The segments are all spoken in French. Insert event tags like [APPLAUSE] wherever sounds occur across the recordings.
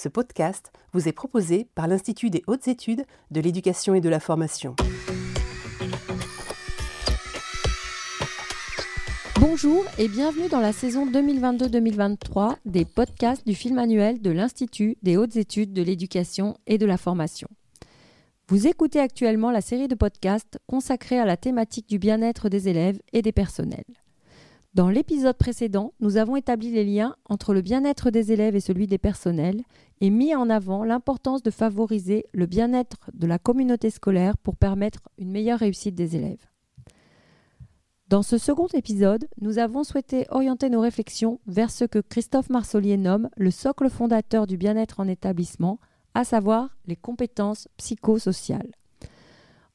Ce podcast vous est proposé par l'Institut des hautes études de l'éducation et de la formation. Bonjour et bienvenue dans la saison 2022-2023 des podcasts du film annuel de l'Institut des hautes études de l'éducation et de la formation. Vous écoutez actuellement la série de podcasts consacrée à la thématique du bien-être des élèves et des personnels. Dans l'épisode précédent, nous avons établi les liens entre le bien-être des élèves et celui des personnels et mis en avant l'importance de favoriser le bien-être de la communauté scolaire pour permettre une meilleure réussite des élèves. Dans ce second épisode, nous avons souhaité orienter nos réflexions vers ce que Christophe Marsollier nomme le socle fondateur du bien-être en établissement, à savoir les compétences psychosociales.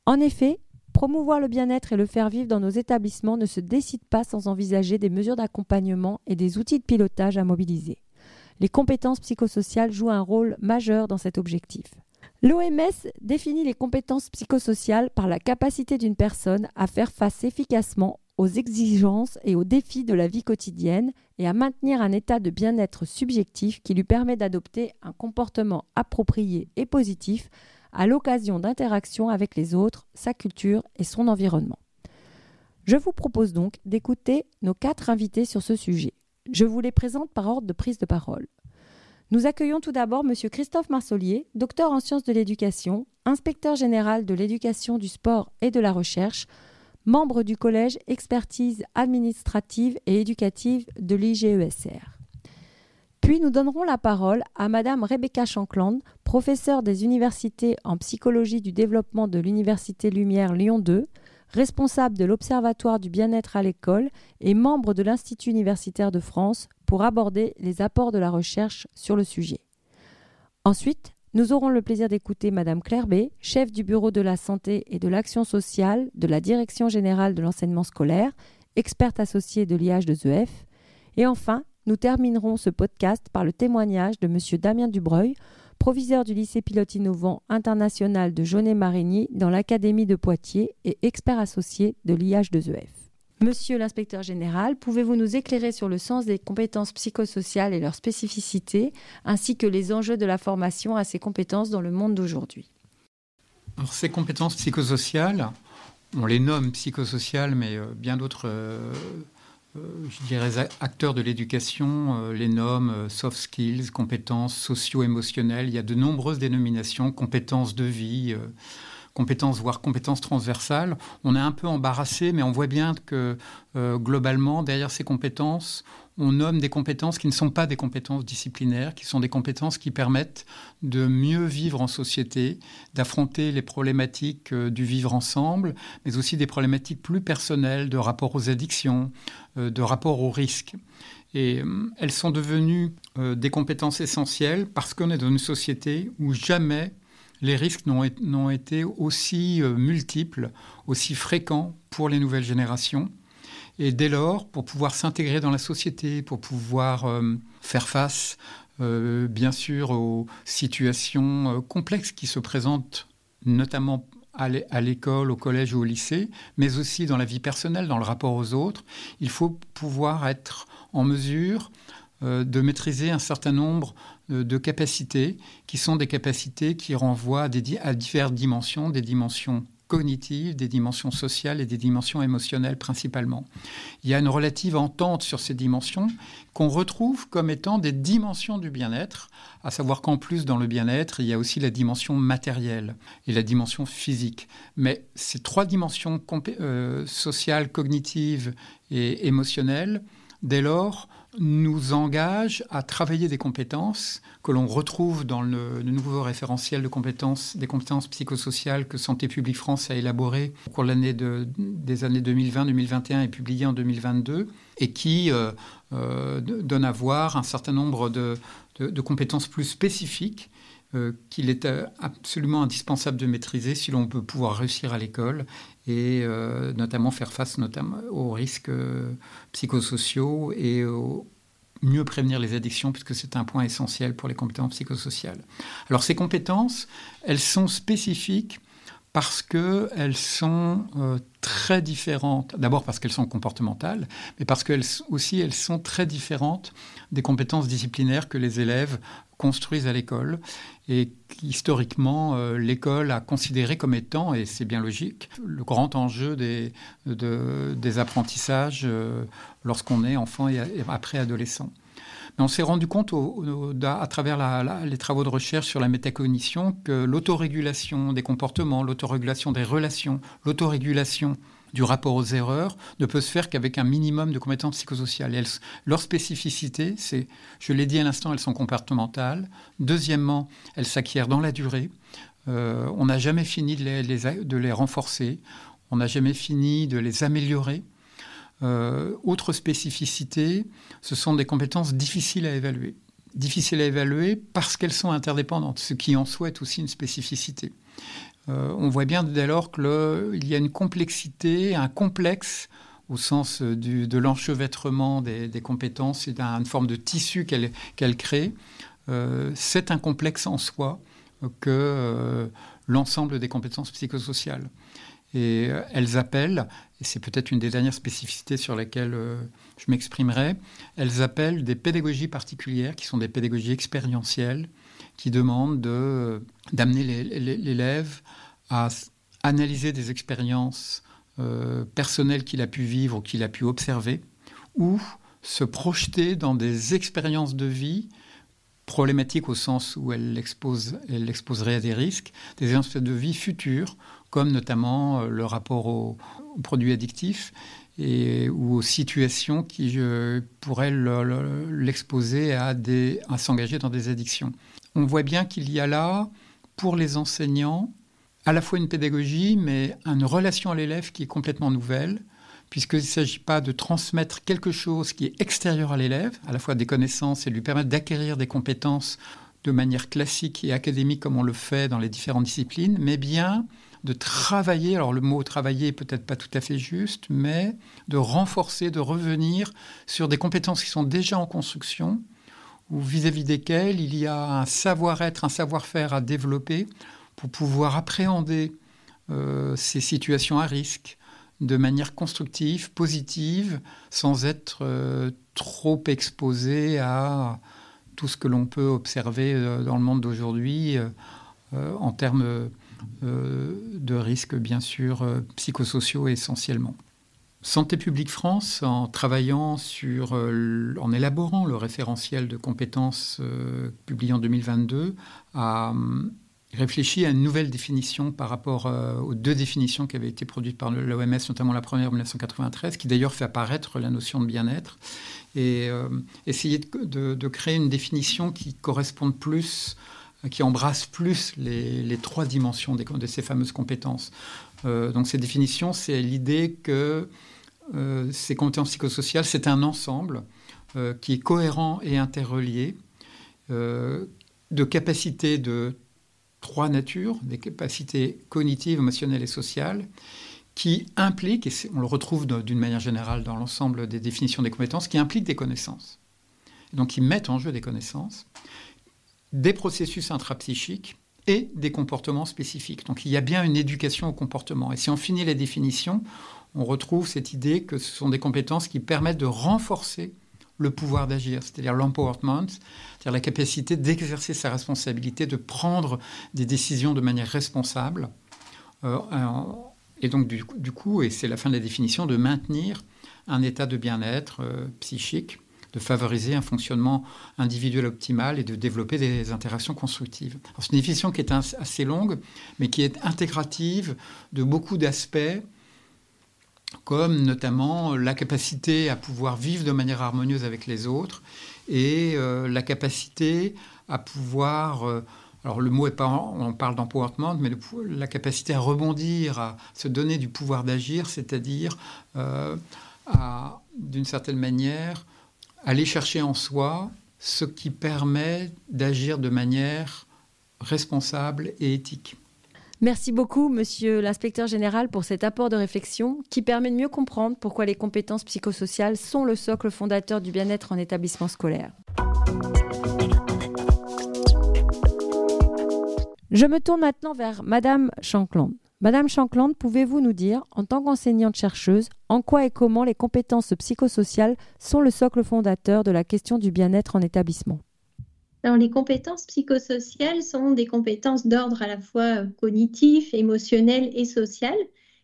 En effet, Promouvoir le bien-être et le faire vivre dans nos établissements ne se décide pas sans envisager des mesures d'accompagnement et des outils de pilotage à mobiliser. Les compétences psychosociales jouent un rôle majeur dans cet objectif. L'OMS définit les compétences psychosociales par la capacité d'une personne à faire face efficacement aux exigences et aux défis de la vie quotidienne et à maintenir un état de bien-être subjectif qui lui permet d'adopter un comportement approprié et positif à l'occasion d'interactions avec les autres, sa culture et son environnement. Je vous propose donc d'écouter nos quatre invités sur ce sujet. Je vous les présente par ordre de prise de parole. Nous accueillons tout d'abord M. Christophe Marsollier, docteur en sciences de l'éducation, inspecteur général de l'éducation, du sport et de la recherche, membre du collège expertise administrative et éducative de l'IGESR. Puis nous donnerons la parole à Madame Rebecca Shankland, professeure des universités en psychologie du développement de l'Université Lumière Lyon 2, responsable de l'Observatoire du bien-être à l'école et membre de l'Institut universitaire de France, pour aborder les apports de la recherche sur le sujet. Ensuite, nous aurons le plaisir d'écouter Madame Claire B, chef du Bureau de la santé et de l'action sociale de la Direction générale de l'enseignement scolaire, experte associée de l'IH2EF, et enfin nous terminerons ce podcast par le témoignage de M. Damien Dubreuil, proviseur du lycée pilote innovant international de Jaunet-Marigny dans l'Académie de Poitiers et expert associé de l'IH2EF. Monsieur l'inspecteur général, pouvez-vous nous éclairer sur le sens des compétences psychosociales et leurs spécificités, ainsi que les enjeux de la formation à ces compétences dans le monde d'aujourd'hui? Alors, ces compétences psychosociales, on les nomme psychosociales, mais euh, bien d'autres euh, je dirais, acteurs de l'éducation euh, les nomment euh, soft skills, compétences socio-émotionnelles. Il y a de nombreuses dénominations, compétences de vie, compétences, voire compétences transversales. On est un peu embarrassé, mais on voit bien que globalement, derrière ces compétences, on nomme des compétences qui ne sont pas des compétences disciplinaires, qui sont des compétences qui permettent de mieux vivre en société, d'affronter les problématiques euh, du vivre ensemble, mais aussi des problématiques plus personnelles de rapport aux addictions, euh, de rapport aux risques. Et euh, elles sont devenues des compétences essentielles parce qu'on est dans une société où jamais les risques n'ont été aussi multiples, aussi fréquents pour les nouvelles générations. Et dès lors, pour pouvoir s'intégrer dans la société, pour pouvoir euh, faire face, euh, bien sûr, aux situations euh, complexes qui se présentent, notamment à l'école, au collège ou au lycée, mais aussi dans la vie personnelle, dans le rapport aux autres, il faut pouvoir être en mesure de maîtriser un certain nombre de capacités qui sont des capacités qui renvoient à diverses dimensions, des dimensions cognitives, des dimensions sociales et des dimensions émotionnelles principalement. Il y a une relative entente sur ces dimensions qu'on retrouve comme étant des dimensions du bien-être, à savoir qu'en plus dans le bien-être, il y a aussi la dimension matérielle et la dimension physique. Mais ces trois dimensions euh, sociales, cognitives et émotionnelles, dès lors, nous engage à travailler des compétences que l'on retrouve dans le, nouveau référentiel de compétences, des compétences psychosociales que Santé publique France a élaboré au cours de l'année des années 2020-2021 et publié en 2022, et qui euh, euh, donne à voir un certain nombre de, compétences plus spécifiques qu'il est absolument indispensable de maîtriser si l'on peut pouvoir réussir à l'école et euh, notamment faire face notamment aux risques euh, psychosociaux et mieux prévenir les addictions puisque c'est un point essentiel pour les compétences psychosociales. Alors ces compétences, elles sont spécifiques parce qu'elles sont euh, très différentes. D'abord parce qu'elles sont comportementales, mais parce qu'elles aussi elles sont très différentes des compétences disciplinaires que les élèves construisent à l'école et historiquement euh, l'école a considéré comme étant, et c'est bien logique, le grand enjeu des, des apprentissages euh, lorsqu'on est enfant et, après adolescent. Mais on s'est rendu compte à travers les travaux de recherche sur la métacognition que l'autorégulation des comportements, l'autorégulation des relations, l'autorégulation du rapport aux erreurs ne peut se faire qu'avec un minimum de compétences psychosociales. Et leur spécificité, c'est, je l'ai dit à l'instant, elles sont comportementales. Deuxièmement, elles s'acquièrent dans la durée. Euh, on n'a jamais fini de les, renforcer. On n'a jamais fini de les améliorer. Euh, autre spécificité, ce sont des compétences difficiles à évaluer. Difficiles à évaluer parce qu'elles sont interdépendantes, ce qui en soit aussi une spécificité. Euh, on voit bien dès lors qu'il y a une complexité, un complexe au sens de l'enchevêtrement des, compétences et d'une forme de tissu qu'elle crée. Euh, c'est un complexe en soi que euh, l'ensemble des compétences psychosociales. Et elles appellent, et c'est peut-être une des dernières spécificités sur lesquelles je m'exprimerai, elles appellent des pédagogies particulières qui sont des pédagogies expérientielles, qui demande d'amener l'élève à analyser des expériences euh, personnelles qu'il a pu vivre ou qu'il a pu observer, ou se projeter dans des expériences de vie problématiques au sens où elle l'exposerait à des risques, des expériences de vie futures, comme notamment euh, le rapport aux, produits addictifs et, ou aux situations qui pourraient l'exposer à, à s'engager dans des addictions on voit bien qu'il y a là, pour les enseignants, à la fois une pédagogie, mais une relation à l'élève qui est complètement nouvelle, puisqu'il ne s'agit pas de transmettre quelque chose qui est extérieur à l'élève, à la fois des connaissances et lui permettre d'acquérir des compétences de manière classique et académique comme on le fait dans les différentes disciplines, mais bien de travailler, alors le mot travailler peut-être pas tout à fait juste, mais de renforcer, de revenir sur des compétences qui sont déjà en construction ou vis-à-vis desquels il y a un savoir-être, un savoir-faire à développer pour pouvoir appréhender euh, ces situations à risque de manière constructive, positive, sans être euh, trop exposé à tout ce que l'on peut observer euh, dans le monde d'aujourd'hui en termes de risques, bien sûr, psychosociaux essentiellement. Santé publique France, en travaillant sur, euh, en élaborant le référentiel de compétences euh, publié en 2022, a hum, réfléchi à une nouvelle définition par rapport euh, aux deux définitions qui avaient été produites par l'OMS, notamment la première en 1993, qui d'ailleurs fait apparaître la notion de bien-être, et essayer de, créer une définition qui corresponde plus, qui embrasse plus les, trois dimensions de ces fameuses compétences. donc cette définition, c'est l'idée que euh, ces compétences psychosociales, c'est un ensemble euh, qui est cohérent et interrelié euh, de capacités de trois natures, des capacités cognitives, émotionnelles et sociales, qui impliquent, et on le retrouve d'une manière générale dans l'ensemble des définitions des compétences, qui impliquent des connaissances. donc qui mettent en jeu des connaissances, des processus intrapsychiques et des comportements spécifiques. Donc il y a bien une éducation au comportement. Et si on finit les définitions, on retrouve cette idée que ce sont des compétences qui permettent de renforcer le pouvoir d'agir, c'est-à-dire l'empowerment, c'est-à-dire la capacité d'exercer sa responsabilité, de prendre des décisions de manière responsable. Euh, et donc, du, coup, et c'est la fin de la définition, de maintenir un état de bien-être euh, psychique, de favoriser un fonctionnement individuel optimal et de développer des interactions constructives. C'est une définition qui est assez longue, mais qui est intégrative de beaucoup d'aspects comme notamment la capacité à pouvoir vivre de manière harmonieuse avec les autres et euh, la capacité à pouvoir, euh, alors le mot est pas, on parle d'empowerment, mais la capacité à rebondir, à se donner du pouvoir d'agir, c'est-à-dire euh, à, d'une certaine manière, aller chercher en soi ce qui permet d'agir de manière responsable et éthique. Merci beaucoup, monsieur l'inspecteur général, pour cet apport de réflexion qui permet de mieux comprendre pourquoi les compétences psychosociales sont le socle fondateur du bien-être en établissement scolaire. Je me tourne maintenant vers madame Shankland. Madame Shankland, pouvez-vous nous dire, en tant qu'enseignante chercheuse, en quoi et comment les compétences psychosociales sont le socle fondateur de la question du bien-être en établissement? Alors, les compétences psychosociales sont des compétences d'ordre à la fois cognitif, émotionnel et social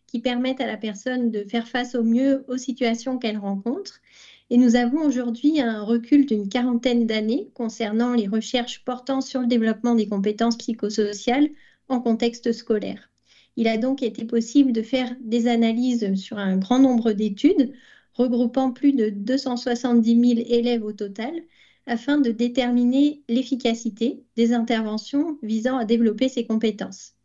qui permettent à la personne de faire face au mieux aux situations qu'elle rencontre. Et nous avons aujourd'hui un recul d'une quarantaine d'années concernant les recherches portant sur le développement des compétences psychosociales en contexte scolaire. Il a donc été possible de faire des analyses sur un grand nombre d'études regroupant plus de 270 000 élèves au total afin de déterminer l'efficacité des interventions visant à développer ces compétences.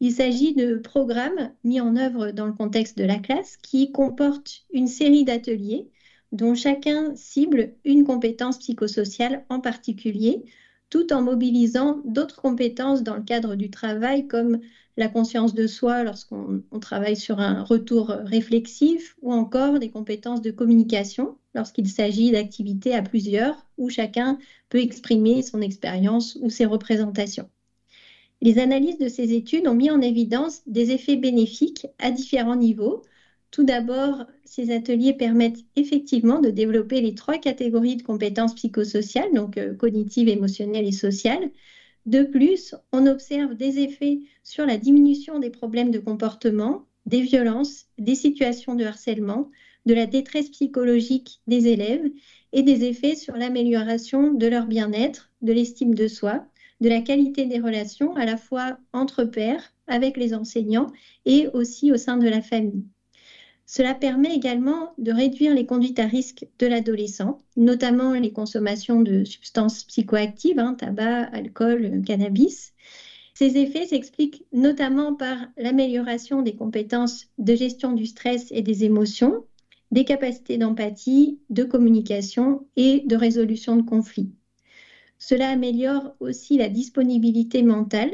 Il s'agit de programmes mis en œuvre dans le contexte de la classe qui comportent une série d'ateliers dont chacun cible une compétence psychosociale en particulier, tout en mobilisant d'autres compétences dans le cadre du travail comme la conscience de soi lorsqu'on travaille sur un retour réflexif ou encore des compétences de communication lorsqu'il s'agit d'activités à plusieurs où chacun peut exprimer son expérience ou ses représentations. Les analyses de ces études ont mis en évidence des effets bénéfiques à différents niveaux. Tout d'abord, ces ateliers permettent effectivement de développer les trois catégories de compétences psychosociales, donc euh, cognitives, émotionnelles et sociales. De plus, on observe des effets sur la diminution des problèmes de comportement, des violences, des situations de harcèlement, de la détresse psychologique des élèves et des effets sur l'amélioration de leur bien-être, de l'estime de soi, de la qualité des relations à la fois entre pairs, avec les enseignants et aussi au sein de la famille. Cela permet également de réduire les conduites à risque de l'adolescent, notamment les consommations de substances psychoactives, hein, tabac, alcool, cannabis. Ces effets s'expliquent notamment par l'amélioration des compétences de gestion du stress et des émotions, des capacités d'empathie, de communication et de résolution de conflits. Cela améliore aussi la disponibilité mentale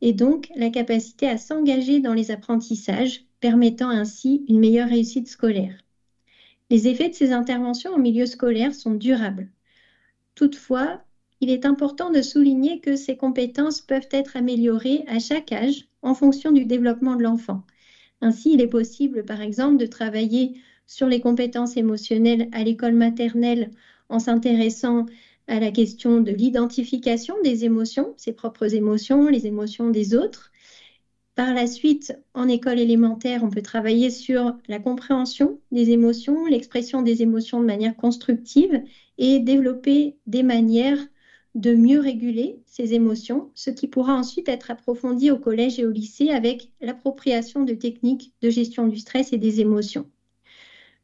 et donc la capacité à s'engager dans les apprentissages permettant ainsi une meilleure réussite scolaire. Les effets de ces interventions en milieu scolaire sont durables. Toutefois, il est important de souligner que ces compétences peuvent être améliorées à chaque âge en fonction du développement de l'enfant. Ainsi, il est possible, par exemple, de travailler sur les compétences émotionnelles à l'école maternelle en s'intéressant à la question de l'identification des émotions, ses propres émotions, les émotions des autres, par la suite, en école élémentaire, on peut travailler sur la compréhension des émotions, l'expression des émotions de manière constructive et développer des manières de mieux réguler ces émotions, ce qui pourra ensuite être approfondi au collège et au lycée avec l'appropriation de techniques de gestion du stress et des émotions.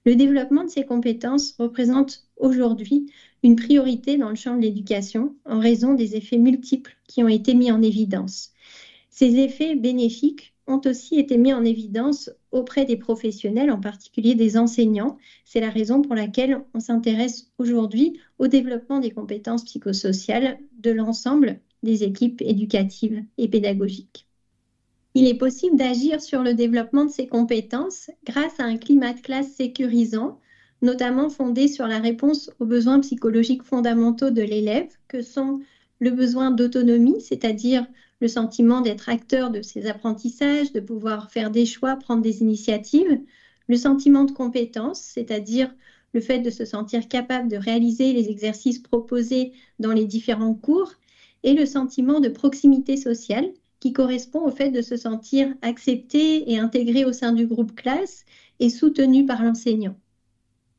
Le développement de ces compétences représente aujourd'hui une priorité dans le champ de l'éducation en raison des effets multiples qui ont été mis en évidence. Ces effets bénéfiques ont aussi été mis en évidence auprès des professionnels, en particulier des enseignants. C'est la raison pour laquelle on s'intéresse aujourd'hui au développement des compétences psychosociales de l'ensemble des équipes éducatives et pédagogiques. Il est possible d'agir sur le développement de ces compétences grâce à un climat de classe sécurisant, notamment fondé sur la réponse aux besoins psychologiques fondamentaux de l'élève, que sont le besoin d'autonomie, c'est-à-dire le sentiment d'être acteur de ses apprentissages, de pouvoir faire des choix, prendre des initiatives, le sentiment de compétence, c'est-à-dire le fait de se sentir capable de réaliser les exercices proposés dans les différents cours, et le sentiment de proximité sociale qui correspond au fait de se sentir accepté et intégré au sein du groupe classe et soutenu par l'enseignant.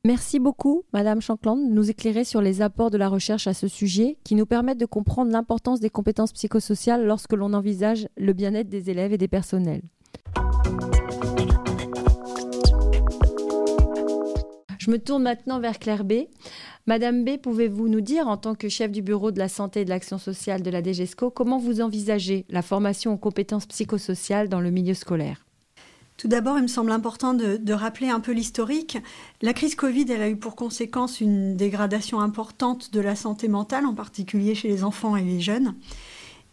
Merci beaucoup, Madame Shankland, de nous éclairer sur les apports de la recherche à ce sujet qui nous permettent de comprendre l'importance des compétences psychosociales lorsque l'on envisage le bien-être des élèves et des personnels. Je me tourne maintenant vers Claire B. Madame B, pouvez-vous nous dire, en tant que chef du bureau de la santé et de l'action sociale de la DGESCO, comment vous envisagez la formation aux compétences psychosociales dans le milieu scolaire? Tout d'abord, il me semble important de, rappeler un peu l'historique. La crise Covid, elle a eu pour conséquence une dégradation importante de la santé mentale, en particulier chez les enfants et les jeunes.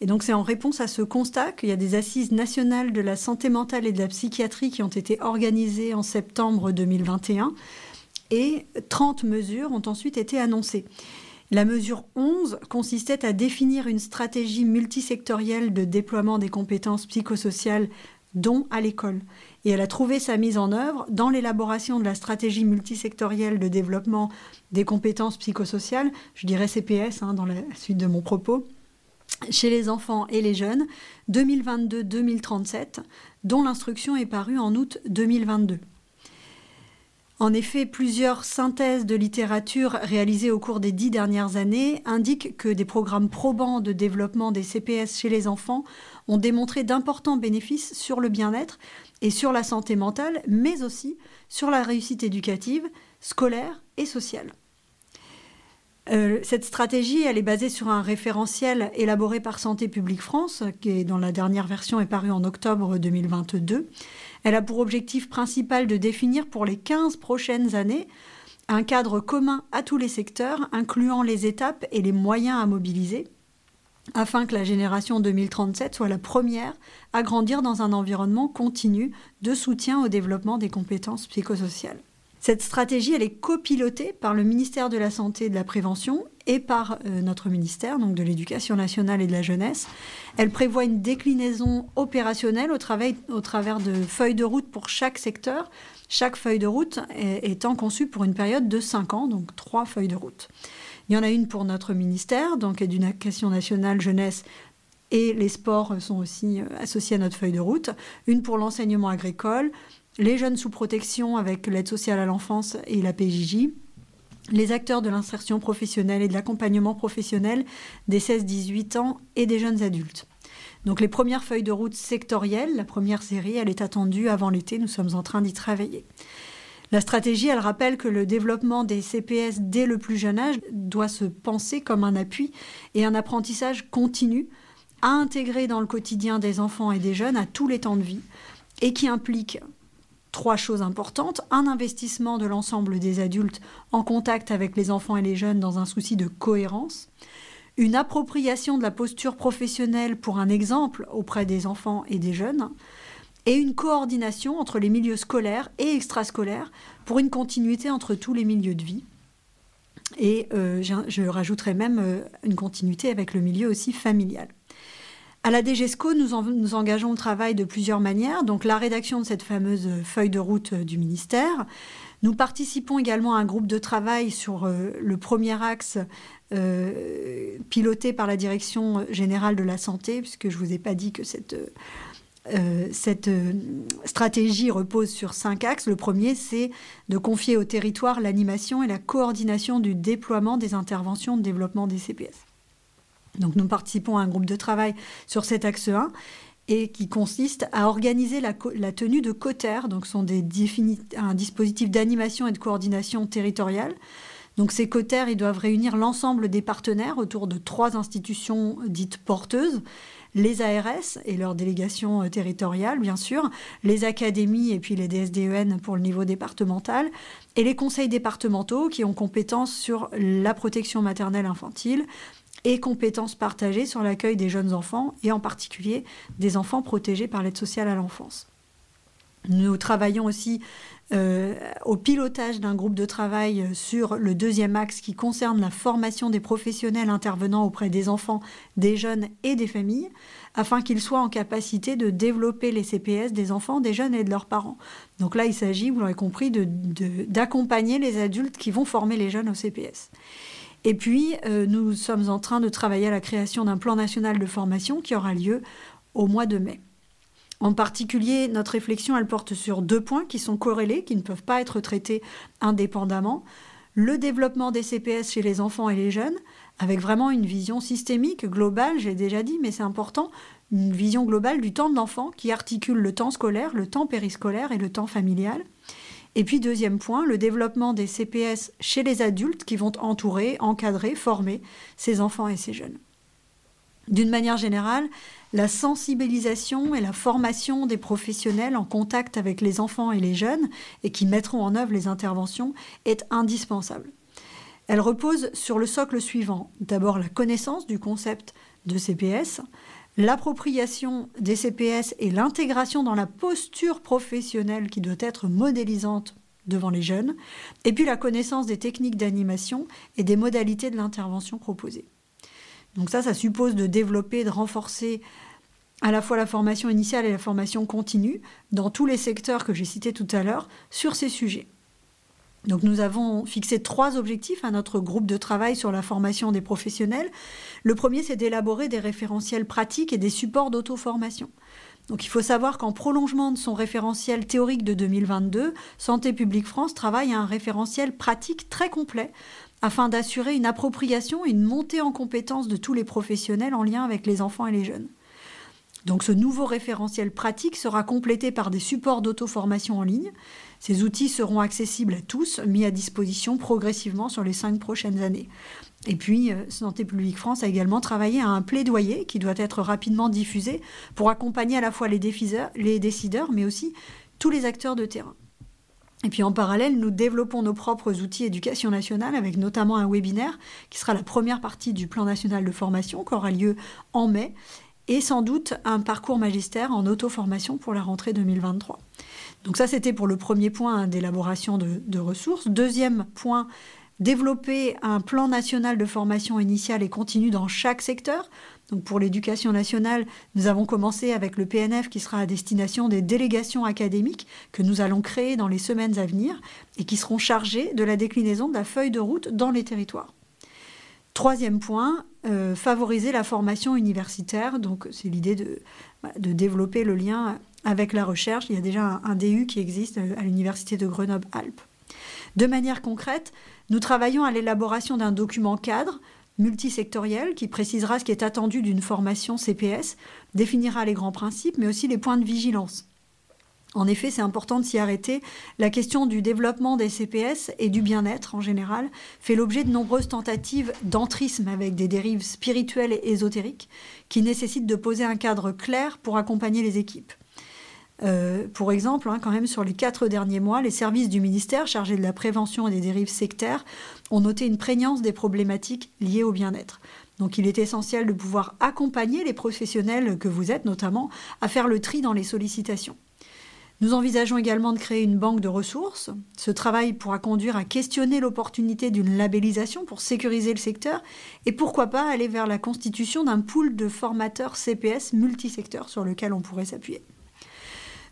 Et donc c'est en réponse à ce constat qu'il y a des assises nationales de la santé mentale et de la psychiatrie qui ont été organisées en septembre 2021 et 30 mesures ont ensuite été annoncées. La mesure 11 consistait à définir une stratégie multisectorielle de déploiement des compétences psychosociales dont à l'école. Et elle a trouvé sa mise en œuvre dans l'élaboration de la stratégie multisectorielle de développement des compétences psychosociales, je dirais CPS hein, dans la suite de mon propos, chez les enfants et les jeunes 2022-2037, dont l'instruction est parue en août 2022. En effet, plusieurs synthèses de littérature réalisées au cours des dix dernières années indiquent que des programmes probants de développement des CPS chez les enfants ont démontré d'importants bénéfices sur le bien-être et sur la santé mentale, mais aussi sur la réussite éducative, scolaire et sociale. Euh, cette stratégie, est basée sur un référentiel élaboré par Santé publique France, qui dans la dernière version est paru en octobre 2022. Elle a pour objectif principal de définir pour les 15 prochaines années un cadre commun à tous les secteurs, incluant les étapes et les moyens à mobiliser, afin que la génération 2037 soit la première à grandir dans un environnement continu de soutien au développement des compétences psychosociales. Cette stratégie, elle est copilotée par le ministère de la Santé et de la Prévention et par euh, notre ministère, donc de l'Éducation nationale et de la jeunesse. Elle prévoit une déclinaison opérationnelle au, au travers de feuilles de route pour chaque secteur, chaque feuille de route étant conçue pour une période de 5 ans, donc trois feuilles de route. Il y en a une pour notre ministère, donc Éducation nationale, jeunesse et les sports sont aussi euh, associés à notre feuille de route. Une pour l'enseignement agricole, les jeunes sous protection avec l'aide sociale à l'enfance et la PJJ, les acteurs de l'insertion professionnelle et de l'accompagnement professionnel des 16-18 ans et des jeunes adultes. Donc les premières feuilles de route sectorielles, la première série, elle est attendue avant l'été, nous sommes en train d'y travailler. La stratégie, elle rappelle que le développement des CPS dès le plus jeune âge doit se penser comme un appui et un apprentissage continu à intégrer dans le quotidien des enfants et des jeunes à tous les temps de vie et qui implique trois choses importantes. Un investissement de l'ensemble des adultes en contact avec les enfants et les jeunes dans un souci de cohérence. Une appropriation de la posture professionnelle pour un exemple auprès des enfants et des jeunes. Et une coordination entre les milieux scolaires et extrascolaires pour une continuité entre tous les milieux de vie. Et euh, je, rajouterai même euh, une continuité avec le milieu aussi familial. À la DGESCO, nous, engageons le travail de plusieurs manières. Donc la rédaction de cette fameuse feuille de route euh, du ministère. Nous participons également à un groupe de travail sur euh, le premier axe euh, piloté par la Direction générale de la santé, puisque je ne vous ai pas dit que cette stratégie repose sur cinq axes. Le premier, c'est de confier au territoire l'animation et la coordination du déploiement des interventions de développement des CPS. Donc nous participons à un groupe de travail sur cet axe 1 et qui consiste à organiser la, tenue de cotères, donc sont un dispositif d'animation et de coordination territoriale. Donc ces cotères, ils doivent réunir l'ensemble des partenaires autour de trois institutions dites porteuses, les ARS et leurs délégations euh, territoriales, bien sûr, les académies et puis les DSDEN pour le niveau départemental, et les conseils départementaux qui ont compétence sur la protection maternelle infantile, et compétences partagées sur l'accueil des jeunes enfants et en particulier des enfants protégés par l'aide sociale à l'enfance. Nous travaillons aussi euh, au pilotage d'un groupe de travail sur le deuxième axe qui concerne la formation des professionnels intervenant auprès des enfants, des jeunes et des familles, afin qu'ils soient en capacité de développer les CPS des enfants, des jeunes et de leurs parents. Donc là, il s'agit, vous l'aurez compris, d'accompagner les adultes qui vont former les jeunes au CPS. Et puis, euh, nous sommes en train de travailler à la création d'un plan national de formation qui aura lieu au mois de mai. En particulier, notre réflexion, porte sur deux points qui sont corrélés, qui ne peuvent pas être traités indépendamment. Le développement des CPS chez les enfants et les jeunes, avec vraiment une vision systémique, globale, j'ai déjà dit, mais c'est important, une vision globale du temps de l'enfant qui articule le temps scolaire, le temps périscolaire et le temps familial. Et puis deuxième point, le développement des CPS chez les adultes qui vont entourer, encadrer, former ces enfants et ces jeunes. D'une manière générale, la sensibilisation et la formation des professionnels en contact avec les enfants et les jeunes et qui mettront en œuvre les interventions est indispensable. Elle repose sur le socle suivant. D'abord la connaissance du concept de CPS, l'appropriation des CPS et l'intégration dans la posture professionnelle qui doit être modélisante devant les jeunes, et puis la connaissance des techniques d'animation et des modalités de l'intervention proposée. Donc ça, ça suppose de développer, de renforcer à la fois la formation initiale et la formation continue dans tous les secteurs que j'ai cités tout à l'heure sur ces sujets. Donc nous avons fixé trois objectifs à notre groupe de travail sur la formation des professionnels. Le premier, c'est d'élaborer des référentiels pratiques et des supports d'auto-formation. Donc il faut savoir qu'en prolongement de son référentiel théorique de 2022, Santé publique France travaille à un référentiel pratique très complet afin d'assurer une appropriation et une montée en compétence de tous les professionnels en lien avec les enfants et les jeunes. Donc ce nouveau référentiel pratique sera complété par des supports d'auto-formation en ligne. Ces outils seront accessibles à tous, mis à disposition progressivement sur les cinq prochaines années. Et puis, euh, Santé publique France a également travaillé à un plaidoyer qui doit être rapidement diffusé pour accompagner à la fois les, les décideurs, mais aussi tous les acteurs de terrain. Et puis en parallèle, nous développons nos propres outils éducation nationale avec notamment un webinaire qui sera la première partie du plan national de formation qui aura lieu en mai et sans doute un parcours magistère en auto-formation pour la rentrée 2023. Donc ça, c'était pour le premier point d'élaboration de, ressources. Deuxième point, développer un plan national de formation initiale et continue dans chaque secteur. Donc pour l'éducation nationale, nous avons commencé avec le PNF qui sera à destination des délégations académiques que nous allons créer dans les semaines à venir et qui seront chargées de la déclinaison de la feuille de route dans les territoires. Troisième point, euh, favoriser la formation universitaire. Donc c'est l'idée de, de, développer le lien avec la recherche. Il y a déjà un, DU qui existe euh, à l'université de Grenoble-Alpes. De manière concrète, nous travaillons à l'élaboration d'un document cadre multisectoriel qui précisera ce qui est attendu d'une formation CPS, définira les grands principes, mais aussi les points de vigilance. En effet, c'est important de s'y arrêter. La question du développement des CPS et du bien-être en général fait l'objet de nombreuses tentatives d'entrisme avec des dérives spirituelles et ésotériques qui nécessitent de poser un cadre clair pour accompagner les équipes. Euh, pour exemple, hein, quand même sur les quatre derniers mois, les services du ministère chargés de la prévention et des dérives sectaires ont noté une prégnance des problématiques liées au bien-être. Donc il est essentiel de pouvoir accompagner les professionnels que vous êtes notamment à faire le tri dans les sollicitations. Nous envisageons également de créer une banque de ressources. Ce travail pourra conduire à questionner l'opportunité d'une labellisation pour sécuriser le secteur et pourquoi pas aller vers la constitution d'un pool de formateurs CPS multisecteurs sur lequel on pourrait s'appuyer.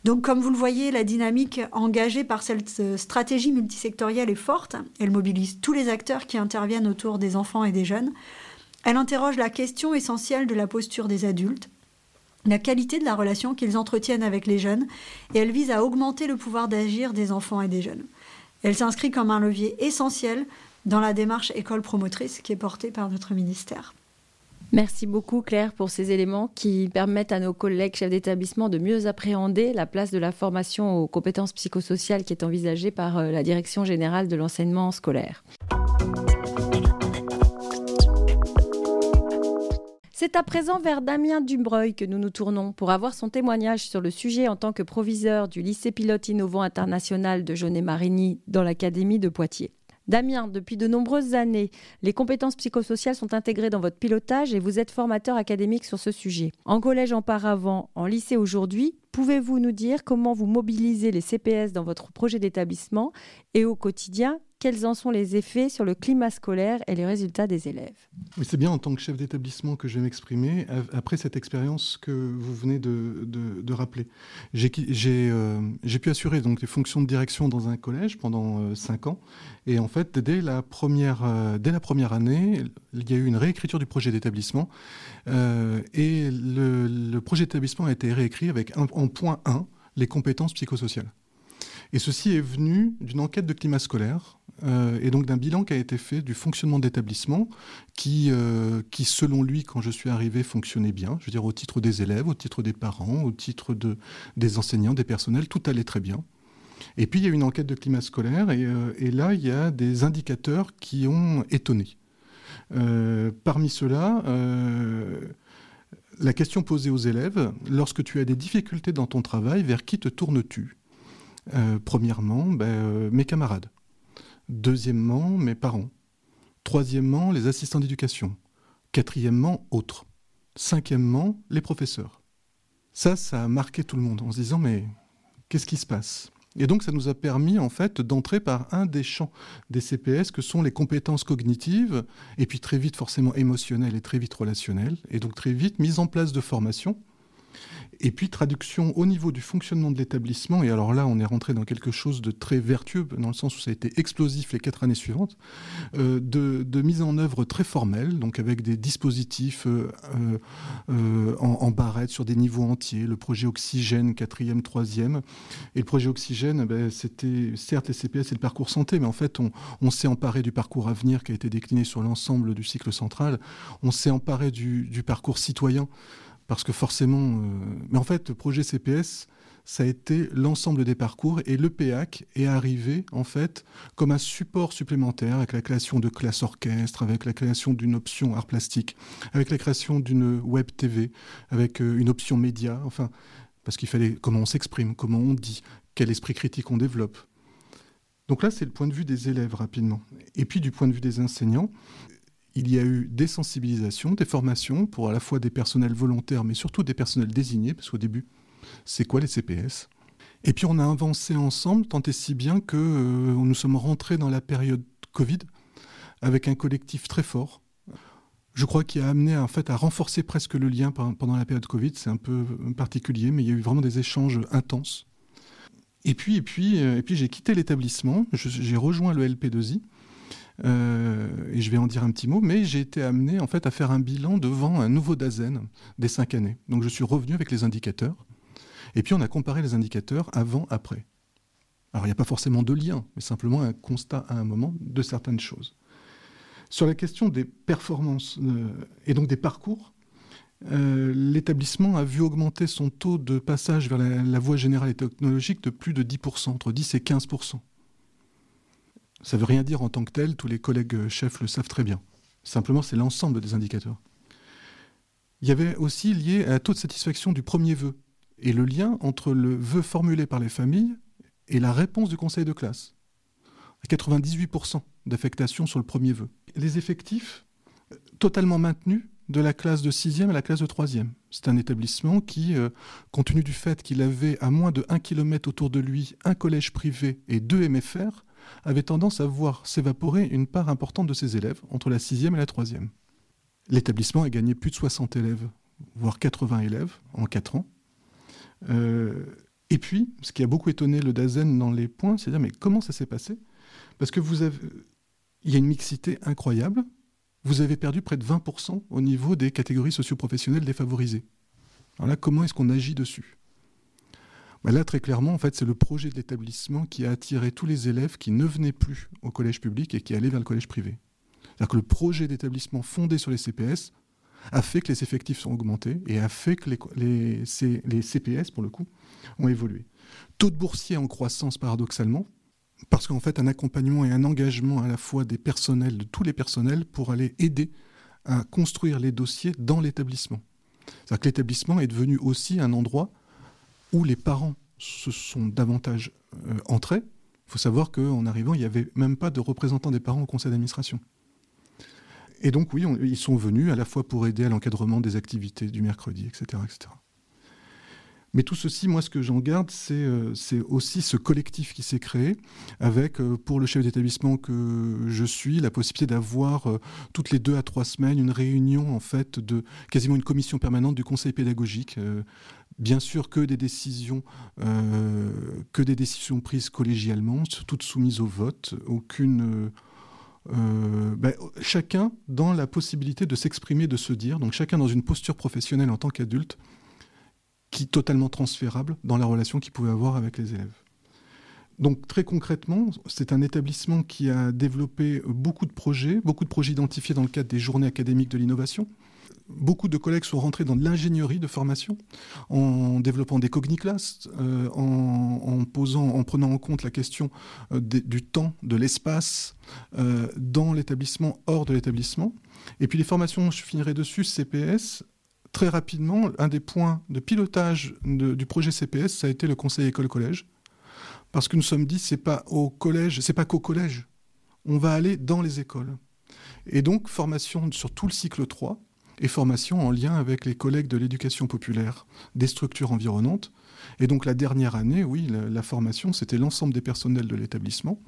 Donc comme vous le voyez, la dynamique engagée par cette stratégie multisectorielle est forte. Elle mobilise tous les acteurs qui interviennent autour des enfants et des jeunes. Elle interroge la question essentielle de la posture des adultes la qualité de la relation qu'ils entretiennent avec les jeunes et elle vise à augmenter le pouvoir d'agir des enfants et des jeunes. Elle s'inscrit comme un levier essentiel dans la démarche école promotrice qui est portée par notre ministère. Merci beaucoup Claire pour ces éléments qui permettent à nos collègues chefs d'établissement de mieux appréhender la place de la formation aux compétences psychosociales qui est envisagée par euh, la Direction générale de l'enseignement scolaire. C'est à présent vers Damien Dumbreuil que nous nous tournons pour avoir son témoignage sur le sujet en tant que proviseur du lycée pilote innovant international de Jaunet-Marigny dans l'Académie de Poitiers. Damien, depuis de nombreuses années, les compétences psychosociales sont intégrées dans votre pilotage et vous êtes formateur académique sur ce sujet. En collège auparavant, en lycée aujourd'hui, pouvez-vous nous dire comment vous mobilisez les CPS dans votre projet d'établissement et au quotidien quels en sont les effets sur le climat scolaire et les résultats des élèves c'est bien en tant que chef d'établissement que je vais m'exprimer après cette expérience que vous venez de, rappeler. Euh, j'ai pu assurer donc les fonctions de direction dans un collège pendant euh, cinq ans. Et en fait, dès la première, euh, année, il y a eu une réécriture du projet d'établissement. et le, projet d'établissement a été réécrit avec en point 1 les compétences psychosociales. Et ceci est venu d'une enquête de climat scolaire euh, et donc d'un bilan qui a été fait du fonctionnement d'établissement qui, euh, qui, selon lui, quand je suis arrivé, fonctionnait bien. Je veux dire, au titre des élèves, au titre des parents, au titre de, des enseignants, des personnels, tout allait très bien. Et puis, il y a une enquête de climat scolaire et, euh, et là, il y a des indicateurs qui ont étonné. parmi ceux-là, la question posée aux élèves, lorsque tu as des difficultés dans ton travail, vers qui te tournes-tu? Premièrement, ben, mes camarades. Deuxièmement, mes parents. Troisièmement, les assistants d'éducation. Quatrièmement, autres. Cinquièmement, les professeurs. Ça, ça a marqué tout le monde en se disant mais qu'est-ce qui se passe? Et donc ça nous a permis en fait d'entrer par un des champs des CPS que sont les compétences cognitives et puis très vite forcément émotionnelles et très vite relationnelles et donc très vite mise en place de formation Et puis traduction au niveau du fonctionnement de l'établissement, et alors là on est rentré dans quelque chose de très vertueux, dans le sens où ça a été explosif les quatre années suivantes, euh, de, mise en œuvre très formelle, donc avec des dispositifs euh, euh, en, barrette sur des niveaux entiers, le projet Oxygène, quatrième, troisième. Et le projet Oxygène, ben, c'était certes les CPS et le parcours santé, mais en fait on, s'est emparé du parcours avenir qui a été décliné sur l'ensemble du cycle central, on s'est emparé du parcours citoyen parce que forcément, euh, mais en fait, le projet CPS, ça a été l'ensemble des parcours et le PEAC est arrivé en fait comme un support supplémentaire avec la création de classes orchestres, avec la création d'une option art plastique, avec la création d'une web TV, avec euh, une option média, enfin, parce qu'il fallait comment on s'exprime, comment on dit, quel esprit critique on développe. Donc là, c'est le point de vue des élèves rapidement. Et puis du point de vue des enseignants, il y a eu des sensibilisations, des formations pour à la fois des personnels volontaires, mais surtout des personnels désignés, parce qu'au début, c'est quoi les CPS Et puis on a avancé ensemble, tant et si bien que euh, nous sommes rentrés dans la période Covid avec un collectif très fort. Je crois qu'il a amené en fait à renforcer presque le lien pendant la période Covid. C'est un peu particulier, mais il y a eu vraiment des échanges intenses. Et puis, et puis, euh, j'ai quitté l'établissement. J'ai rejoint le LP2I euh, et je vais en dire un petit mot, mais j'ai été amené en fait à faire un bilan devant un nouveau DAZEN des cinq années. Donc je suis revenu avec les indicateurs, et puis on a comparé les indicateurs avant-après. Alors il n'y a pas forcément de lien, mais simplement un constat à un moment de certaines choses. Sur la question des performances euh, et donc des parcours, euh, l'établissement a vu augmenter son taux de passage vers la, la voie générale et technologique de plus de 10%, entre 10 et 15%. Ça ne veut rien dire en tant que tel, tous les collègues chefs le savent très bien. Simplement, c'est l'ensemble des indicateurs. Il y avait aussi lié à un taux de satisfaction du premier vœu et le lien entre le vœu formulé par les familles et la réponse du conseil de classe. 98% d'affectation sur le premier vœu. Les effectifs totalement maintenus de la classe de 6e à la classe de 3e. C'est un établissement qui, euh, compte tenu du fait qu'il avait à moins de 1 km autour de lui un collège privé et deux MFR, avait tendance à voir s'évaporer une part importante de ses élèves entre la sixième et la troisième. L'établissement a gagné plus de 60 élèves, voire 80 élèves en 4 ans. Euh, et puis, ce qui a beaucoup étonné le DAZEN dans les points, c'est de dire mais comment ça s'est passé? Parce que vous il y a une mixité incroyable. Vous avez perdu près de 20% au niveau des catégories socioprofessionnelles défavorisées. Alors là, comment est-ce qu'on agit dessus? Bah là, très clairement, en fait, c'est le projet de l'établissement qui a attiré tous les élèves qui ne venaient plus au collège public et qui allaient vers le collège privé. C'est-à-dire que le projet d'établissement fondé sur les CPS a fait que les effectifs sont augmentés et a fait que les, les, les CPS, pour le coup, ont évolué. Taux de boursiers en croissance, paradoxalement, parce qu'en fait, un accompagnement et un engagement à la fois des personnels, de tous les personnels, pour aller aider à construire les dossiers dans l'établissement. C'est-à-dire que l'établissement est devenu aussi un endroit où les parents se sont davantage euh, entrés. Il faut savoir qu'en arrivant, il n'y avait même pas de représentants des parents au conseil d'administration. Et donc oui, ils sont venus à la fois pour aider à l'encadrement des activités du mercredi, etc. etc. Mais tout ceci, moi, ce que j'en garde, c'est euh, aussi ce collectif qui s'est créé, avec, euh, pour le chef d'établissement que je suis, la possibilité d'avoir toutes les deux à trois semaines une réunion, en fait, de quasiment une commission permanente du conseil pédagogique. Bien sûr que des décisions, décisions prises collégialement, toutes soumises au vote, aucune ben, chacun dans la possibilité de s'exprimer, de se dire, donc chacun dans une posture professionnelle en tant qu'adulte, qui totalement transférable dans la relation qu'il pouvait avoir avec les élèves. Donc très concrètement, c'est un établissement qui a développé beaucoup de projets, beaucoup de projets identifiés dans le cadre des journées académiques de l'innovation. Beaucoup de collègues sont rentrés dans de l'ingénierie de formation, en développant des cogniclasses, euh, en, posant, en prenant en compte la question euh, du temps, de l'espace, euh, dans l'établissement, hors de l'établissement. Et puis les formations, je finirai dessus, CPS, très rapidement, un des points de pilotage du projet CPS, ça a été le conseil école-collège. Parce que nous sommes dit, c'est pas au collège, c'est pas qu'au collège. On va aller dans les écoles. Et donc, formation sur tout le cycle 3 et formation en lien avec les collègues de l'éducation populaire des structures environnantes. Et donc, la dernière année, oui, la formation, c'était l'ensemble des personnels de l'établissement.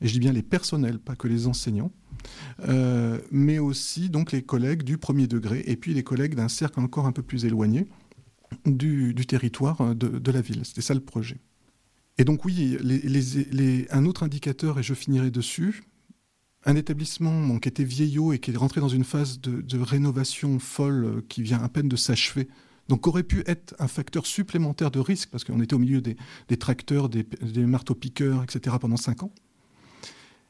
Et je dis bien les personnels, pas que les enseignants. Euh, mais aussi donc les collègues du premier degré et puis les collègues d'un cercle encore un peu plus éloigné, du, territoire de, la ville. C'était ça le projet. Et donc oui, un autre indicateur, et je finirai dessus, un établissement qui était vieillot et qui est rentré dans une phase de, rénovation folle euh, qui vient à peine de s'achever, donc aurait pu être un facteur supplémentaire de risque, parce qu'on était au milieu des, tracteurs, des, marteaux-piqueurs, etc. pendant cinq ans.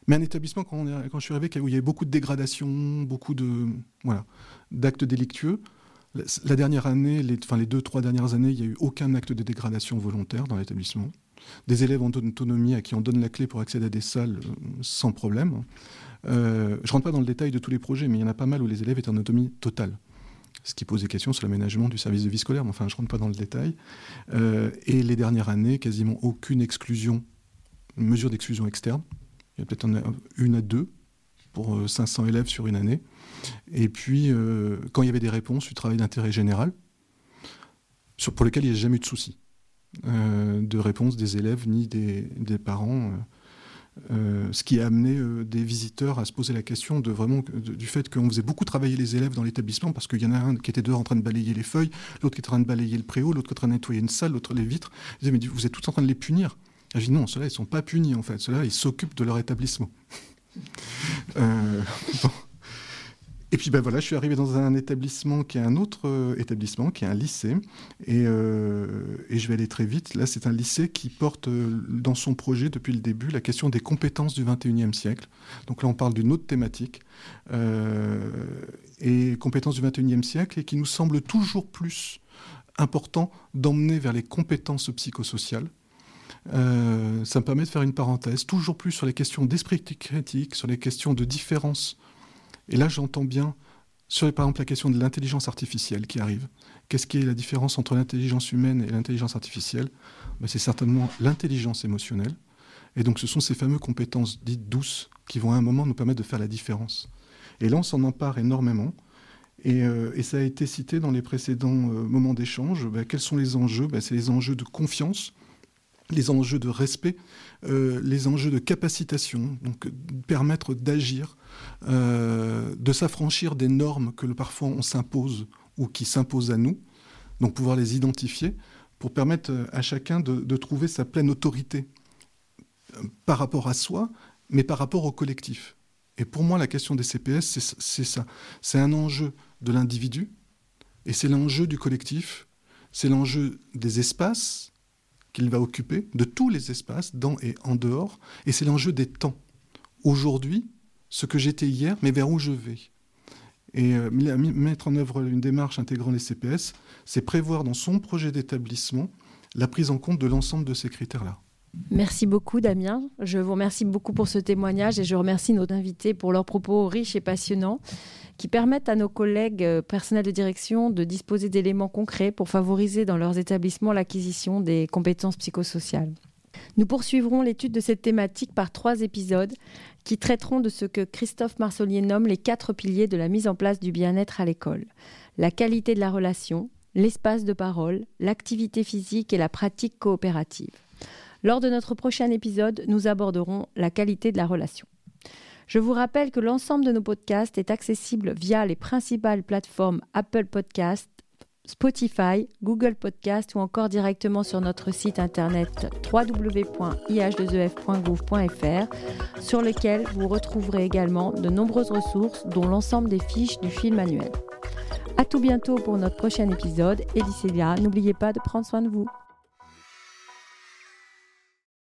Mais un établissement, quand, quand je suis arrivé, où il y avait beaucoup de dégradations, beaucoup de voilà d'actes délictueux. La dernière année, les, enfin les deux, trois dernières années, il n'y a eu aucun acte de dégradation volontaire dans l'établissement. Des élèves en autonomie à qui on donne la clé pour accéder à des salles euh, sans problème. Euh, je ne rentre pas dans le détail de tous les projets, mais il y en a pas mal où les élèves étaient en autonomie totale. Ce qui pose des questions sur l'aménagement du service de vie scolaire, mais enfin, je ne rentre pas dans le détail. Euh, et les dernières années, quasiment aucune exclusion, mesure d'exclusion externe. Il y a peut-être une à deux pour 500 élèves sur une année. Et puis, quand il y avait des réponses, du travail d'intérêt général, pour lequel il n'y a jamais eu de souci. Euh, de réponse des élèves ni des, parents. Euh, euh, ce qui a amené des visiteurs à se poser la question de vraiment du fait qu'on faisait beaucoup travailler les élèves dans l'établissement parce qu'il y en a un qui était dehors en train de balayer les feuilles, l'autre qui était en train de balayer le préau, l'autre qui était en train de nettoyer une salle, l'autre les vitres. Ils disaient mais vous êtes tous en train de les punir. Je dis non, ceux-là ils sont pas punis en fait, ceux-là ils s'occupent de leur établissement. [LAUGHS] Et puis ben voilà, je suis arrivé dans un établissement qui est un autre euh, établissement, qui est un lycée. Euh, et, je vais aller très vite. Là, c'est un lycée qui porte euh, dans son projet depuis le début la question des compétences du 21e siècle. Donc là, on parle d'une autre thématique. et compétences du 21e siècle, et qui nous semble toujours plus important d'emmener vers les compétences psychosociales. ça me permet de faire une parenthèse, toujours plus sur les questions d'esprit critique, sur les questions de différence et là, j'entends bien, sur par exemple la question de l'intelligence artificielle qui arrive. Qu'est-ce qui est la différence entre l'intelligence humaine et l'intelligence artificielle? Ben, C'est certainement l'intelligence émotionnelle. Et donc ce sont ces fameuses compétences dites douces qui vont à un moment nous permettre de faire la différence. Et là, on s'en empare énormément. Et, euh, ça a été cité dans les précédents euh, moments d'échange. Ben, quels sont les enjeux? Ben, C'est les enjeux de confiance, les enjeux de respect, euh, les enjeux de capacitation, donc permettre d'agir, euh, de s'affranchir des normes que parfois on s'impose ou qui s'imposent à nous, donc pouvoir les identifier pour permettre euh, à chacun de, trouver sa pleine autorité par rapport à soi, mais par rapport au collectif. Et pour moi, la question des CPS, c'est ça. C'est un enjeu de l'individu, et c'est l'enjeu du collectif, c'est l'enjeu des espaces, qu'il va occuper, de tous les espaces, dans et en dehors, et c'est l'enjeu des temps. Aujourd'hui, ce que j'étais hier, mais vers où je vais? Et euh, mettre en œuvre une démarche intégrant les CPS, c'est prévoir dans son projet d'établissement la prise en compte de l'ensemble de ces critères-là. Merci beaucoup Damien. Je vous remercie beaucoup pour ce témoignage et je remercie nos invités pour leurs propos riches et passionnants qui permettent à nos collègues euh, personnels de direction de disposer d'éléments concrets pour favoriser dans leurs établissements l'acquisition des compétences psychosociales. Nous poursuivrons l'étude de cette thématique par trois épisodes qui traiteront de ce que Christophe Marcelier nomme les quatre piliers de la mise en place du bien-être à l'école. La qualité de la relation, l'espace de parole, l'activité physique et la pratique coopérative. Lors de notre prochain épisode, nous aborderons la qualité de la relation. Je vous rappelle que l'ensemble de nos podcasts est accessible via les principales plateformes Apple Podcasts, Spotify, Google Podcasts ou encore directement sur notre site internet www.ih2ef.gouv.fr sur lequel vous retrouverez également de nombreuses ressources dont l'ensemble des fiches du film annuel. À tout bientôt pour notre prochain épisode et d'ici là, n'oubliez pas de prendre soin de vous.